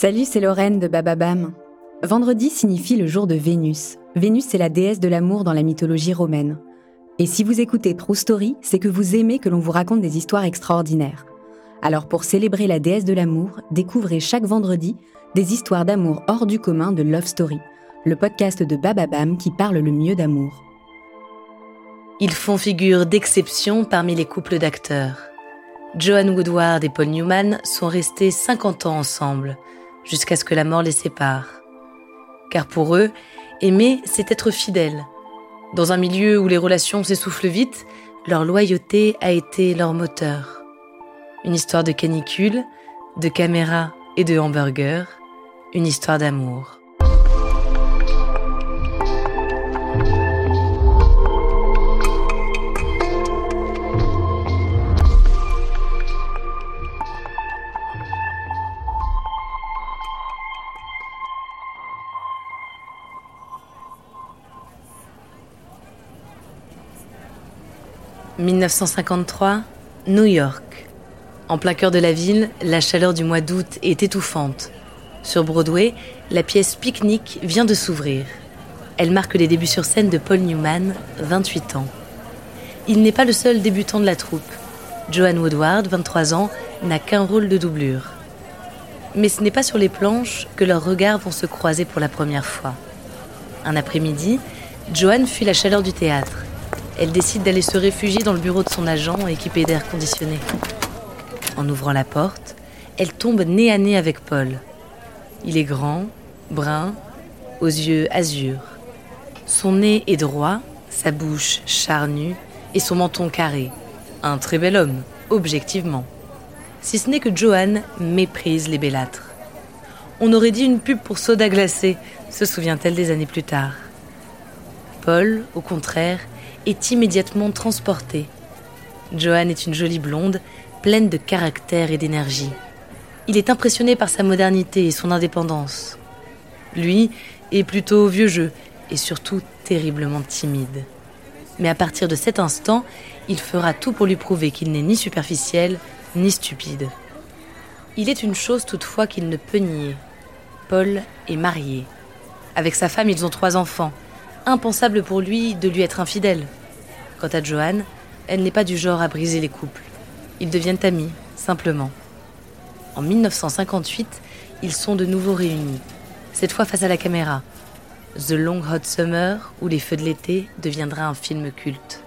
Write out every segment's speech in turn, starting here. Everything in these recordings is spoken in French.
Salut, c'est Lorraine de Bababam. Vendredi signifie le jour de Vénus. Vénus est la déesse de l'amour dans la mythologie romaine. Et si vous écoutez True Story, c'est que vous aimez que l'on vous raconte des histoires extraordinaires. Alors pour célébrer la déesse de l'amour, découvrez chaque vendredi des histoires d'amour hors du commun de Love Story, le podcast de Bababam qui parle le mieux d'amour. Ils font figure d'exception parmi les couples d'acteurs. Joan Woodward et Paul Newman sont restés 50 ans ensemble, jusqu'à ce que la mort les sépare. Car pour eux, aimer, c'est être fidèle. Dans un milieu où les relations s'essoufflent vite, leur loyauté a été leur moteur. Une histoire de canicule, de caméra et de hamburger, une histoire d'amour. 1953, New York. En plein cœur de la ville, la chaleur du mois d'août est étouffante. Sur Broadway, la pièce Picnic vient de s'ouvrir. Elle marque les débuts sur scène de Paul Newman, 28 ans. Il n'est pas le seul débutant de la troupe. Joan Woodward, 23 ans, n'a qu'un rôle de doublure. Mais ce n'est pas sur les planches que leurs regards vont se croiser pour la première fois. Un après-midi, Joan fuit la chaleur du théâtre elle décide d'aller se réfugier dans le bureau de son agent équipé d'air conditionné. En ouvrant la porte, elle tombe nez à nez avec Paul. Il est grand, brun, aux yeux azur. Son nez est droit, sa bouche charnue et son menton carré. Un très bel homme, objectivement. Si ce n'est que Joanne méprise les bellâtres. On aurait dit une pub pour soda glacé, se souvient-elle des années plus tard. Paul, au contraire, est immédiatement transporté. Joanne est une jolie blonde, pleine de caractère et d'énergie. Il est impressionné par sa modernité et son indépendance. Lui est plutôt vieux jeu et surtout terriblement timide. Mais à partir de cet instant, il fera tout pour lui prouver qu'il n'est ni superficiel ni stupide. Il est une chose toutefois qu'il ne peut nier. Paul est marié. Avec sa femme, ils ont trois enfants impensable pour lui de lui être infidèle. Quant à Joanne, elle n'est pas du genre à briser les couples. Ils deviennent amis, simplement. En 1958, ils sont de nouveau réunis, cette fois face à la caméra. The Long Hot Summer, ou Les Feux de l'été, deviendra un film culte.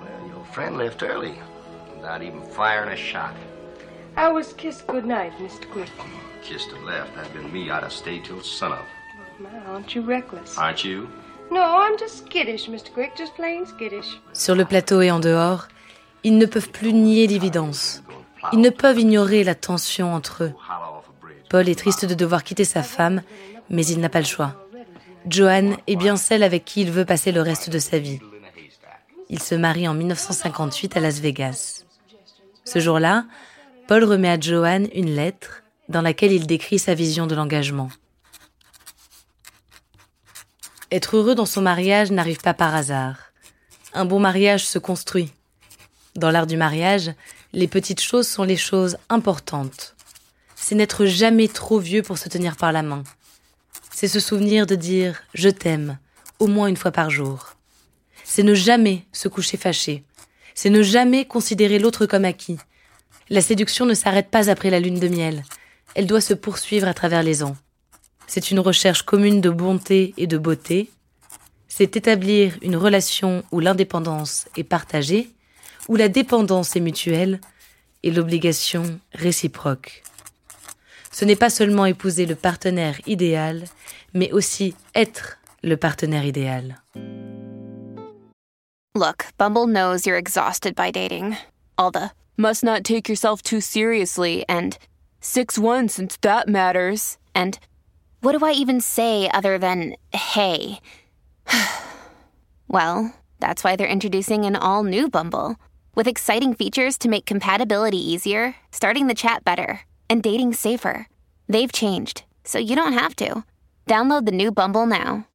Well, your friend left early, without even firing a shot. I was kissed goodnight, Mr. Quick. Kissed and left. That'd been me. I'd have stayed till sunup. Aren't you reckless? Aren't you? No, I'm just skittish, Mr. Quick, just plain skittish. Sur le plateau et en dehors, ils ne peuvent plus nier l'évidence. Ils ne peuvent ignorer la tension entre eux. Paul est triste de devoir quitter sa femme, mais il n'a pas le choix. Joanne est bien celle avec qui il veut passer le reste de sa vie. Il se marie en 1958 à Las Vegas. Ce jour-là, Paul remet à Joanne une lettre dans laquelle il décrit sa vision de l'engagement. Être heureux dans son mariage n'arrive pas par hasard. Un bon mariage se construit. Dans l'art du mariage, les petites choses sont les choses importantes. C'est n'être jamais trop vieux pour se tenir par la main. C'est se souvenir de dire je t'aime au moins une fois par jour. c'est ne jamais se coucher fâché. C'est ne jamais considérer l'autre comme acquis. La séduction ne s'arrête pas après la lune de miel. Elle doit se poursuivre à travers les ans. C'est une recherche commune de bonté et de beauté. C'est établir une relation où l'indépendance est partagée, où la dépendance est mutuelle et l'obligation réciproque. Ce n'est pas seulement épouser le partenaire idéal, mais aussi être le partenaire idéal. Look, Bumble knows you're exhausted by dating. All the must not take yourself too seriously and 6 1 since that matters. And what do I even say other than hey? well, that's why they're introducing an all new Bumble with exciting features to make compatibility easier, starting the chat better, and dating safer. They've changed, so you don't have to. Download the new Bumble now.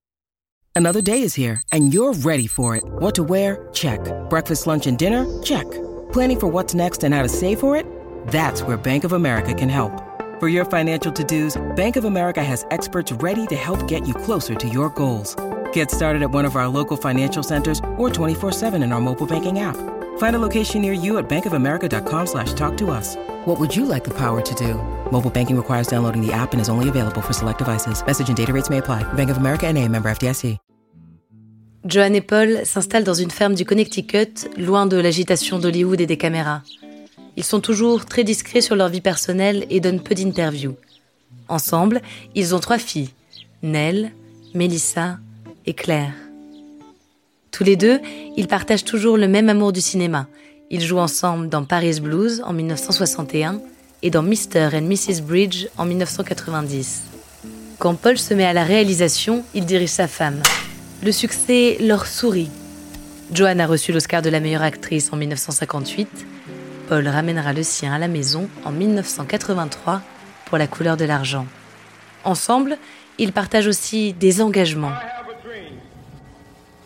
Another day is here, and you're ready for it. What to wear? Check. Breakfast, lunch, and dinner? Check. Planning for what's next and how to save for it? That's where Bank of America can help. For your financial to dos, Bank of America has experts ready to help get you closer to your goals. Get started at one of our local financial centers or 24-7 in our mobile banking app. Find a location near you at bankofamerica.com slash talk to us. What would you like the power to do? Mobile banking requires downloading the app and is only available for select devices. Message and data rates may apply. Bank of America and a member FDIC. Joan et Paul s'installent dans une ferme du Connecticut, loin de l'agitation d'Hollywood et des caméras. Ils sont toujours très discrets sur leur vie personnelle et donnent peu d'interviews. Ensemble, ils ont trois filles, Nell, Melissa et Claire. Tous les deux, ils partagent toujours le même amour du cinéma. Ils jouent ensemble dans Paris Blues en 1961 et dans Mr. and Mrs. Bridge en 1990. Quand Paul se met à la réalisation, il dirige sa femme. Le succès leur sourit. Joanne a reçu l'Oscar de la meilleure actrice en 1958 Paul ramènera le sien à la maison en 1983 pour la couleur de l'argent. Ensemble, ils partagent aussi des engagements.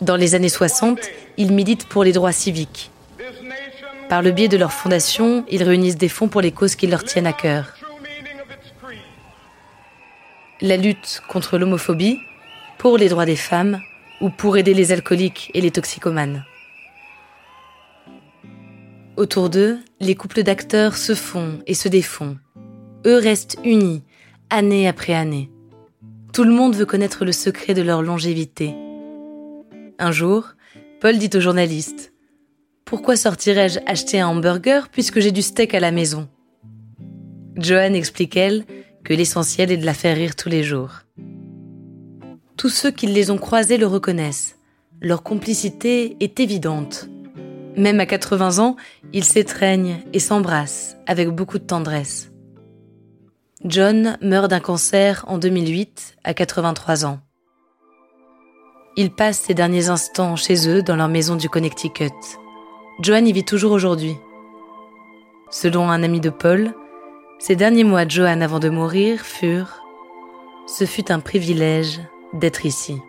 Dans les années 60, ils militent pour les droits civiques. Par le biais de leur fondation, ils réunissent des fonds pour les causes qui leur tiennent à cœur. La lutte contre l'homophobie, pour les droits des femmes ou pour aider les alcooliques et les toxicomanes. Autour d'eux, les couples d'acteurs se font et se défont. Eux restent unis, année après année. Tout le monde veut connaître le secret de leur longévité. Un jour, Paul dit au journaliste Pourquoi sortirais-je acheter un hamburger puisque j'ai du steak à la maison? Joanne explique, elle, que l'essentiel est de la faire rire tous les jours. Tous ceux qui les ont croisés le reconnaissent. Leur complicité est évidente. Même à 80 ans, ils s'étreignent et s'embrassent avec beaucoup de tendresse. John meurt d'un cancer en 2008 à 83 ans. Il passe ses derniers instants chez eux dans leur maison du Connecticut. Joan y vit toujours aujourd'hui. Selon un ami de Paul, ces derniers mois de Joan avant de mourir furent ⁇ Ce fut un privilège d'être ici ⁇